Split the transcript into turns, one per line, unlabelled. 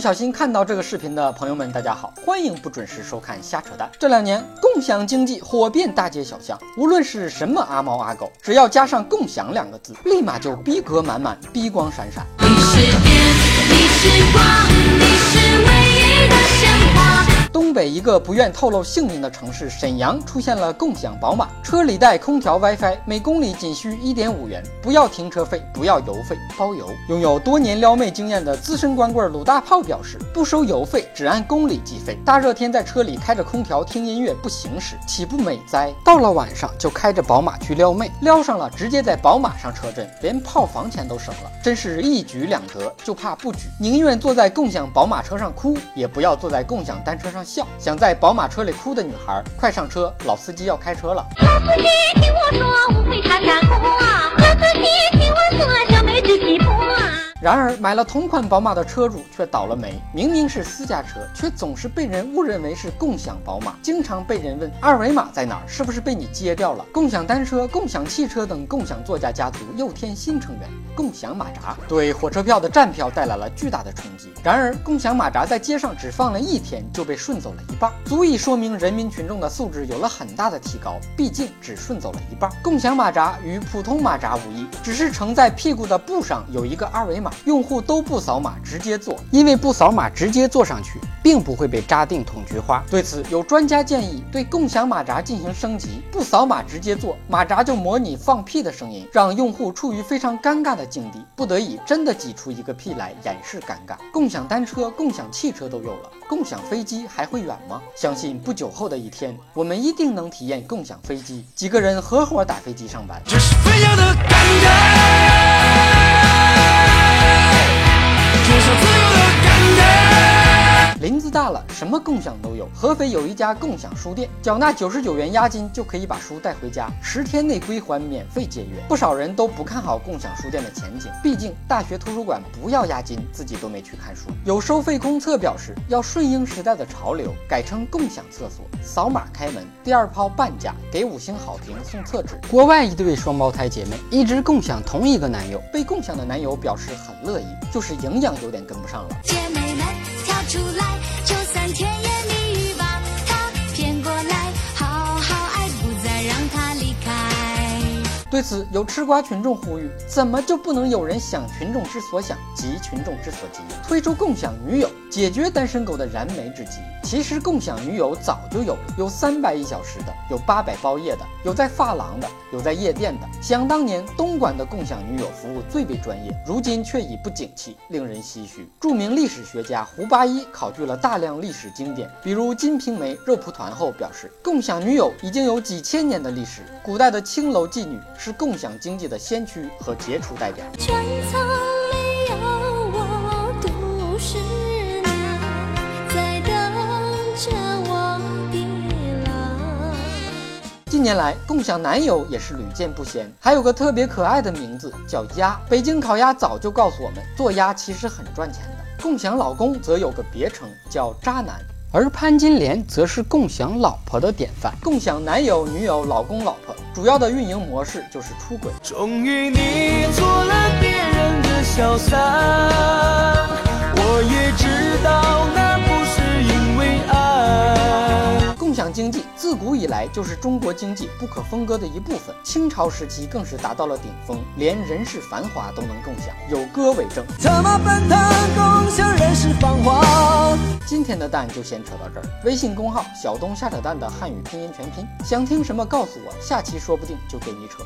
不小心看到这个视频的朋友们，大家好，欢迎不准时收看瞎扯淡。这两年共享经济火遍大街小巷，无论是什么阿猫阿狗，只要加上“共享”两个字，立马就逼格满满，逼光闪闪。你是电，你是光，你是。个不愿透露姓名的城市沈阳出现了共享宝马，车里带空调、WiFi，每公里仅需一点五元，不要停车费，不要油费，包邮。拥有多年撩妹经验的资深光棍鲁大炮表示，不收油费，只按公里计费。大热天在车里开着空调听音乐不行驶，岂不美哉？到了晚上就开着宝马去撩妹，撩上了直接在宝马上车震，连炮房钱都省了，真是一举两得。就怕不举，宁愿坐在共享宝马车上哭，也不要坐在共享单车上。笑，想在宝马车里哭的女孩，快上车，老司机要开车了。老司机，听我说，无非他难过。老司机，听我，然而，买了同款宝马的车主却倒了霉。明明是私家车，却总是被人误认为是共享宝马，经常被人问二维码在哪儿，是不是被你接掉了？共享单车、共享汽车等共享作家家族又添新成员——共享马扎，对火车票的站票带来了巨大的冲击。然而，共享马扎在街上只放了一天就被顺走了一半，足以说明人民群众的素质有了很大的提高。毕竟只顺走了一半，共享马扎与普通马扎无异，只是承在屁股的布上有一个二维码。用户都不扫码直接坐，因为不扫码直接坐上去，并不会被扎定捅菊花。对此，有专家建议对共享马扎进行升级，不扫码直接坐，马扎就模拟放屁的声音，让用户处于非常尴尬的境地，不得已真的挤出一个屁来掩饰尴尬。共享单车、共享汽车都有了，共享飞机还会远吗？相信不久后的一天，我们一定能体验共享飞机，几个人合伙打飞机上班。这是飞翔的感觉。林子大了，什么共享都有。合肥有一家共享书店，缴纳九十九元押金就可以把书带回家，十天内归还，免费借阅。不少人都不看好共享书店的前景，毕竟大学图书馆不要押金，自己都没去看书。有收费公厕表示，要顺应时代的潮流，改成共享厕所，扫码开门，第二泡半价，给五星好评送厕纸。国外一对双胞胎姐妹一直共享同一个男友，被共享的男友表示很乐意，就是营养有点跟不上了。对此，有吃瓜群众呼吁：怎么就不能有人想群众之所想，急群众之所急，推出共享女友？解决单身狗的燃眉之急。其实共享女友早就有，有三百一小时的，有八百包夜的，有在发廊的，有在夜店的。想当年，东莞的共享女友服务最为专业，如今却已不景气，令人唏嘘。著名历史学家胡八一考据了大量历史经典，比如《金瓶梅》肉蒲团后表示，共享女友已经有几千年的历史。古代的青楼妓女是共享经济的先驱和杰出代表。近年来，共享男友也是屡见不鲜，还有个特别可爱的名字叫鸭。北京烤鸭早就告诉我们，做鸭其实很赚钱的。共享老公则有个别称叫渣男，而潘金莲则是共享老婆的典范。共享男友、女友、老公、老婆，主要的运营模式就是出轨。终于你做了别人的小三，我也知道那不是因为爱。共享经济。自古以来就是中国经济不可分割的一部分，清朝时期更是达到了顶峰，连人世繁华都能共享。有歌为证。怎么奔腾共享人世繁华？今天的蛋就先扯到这儿。微信公号小东瞎扯蛋的汉语拼音全拼，想听什么告诉我，下期说不定就给你扯。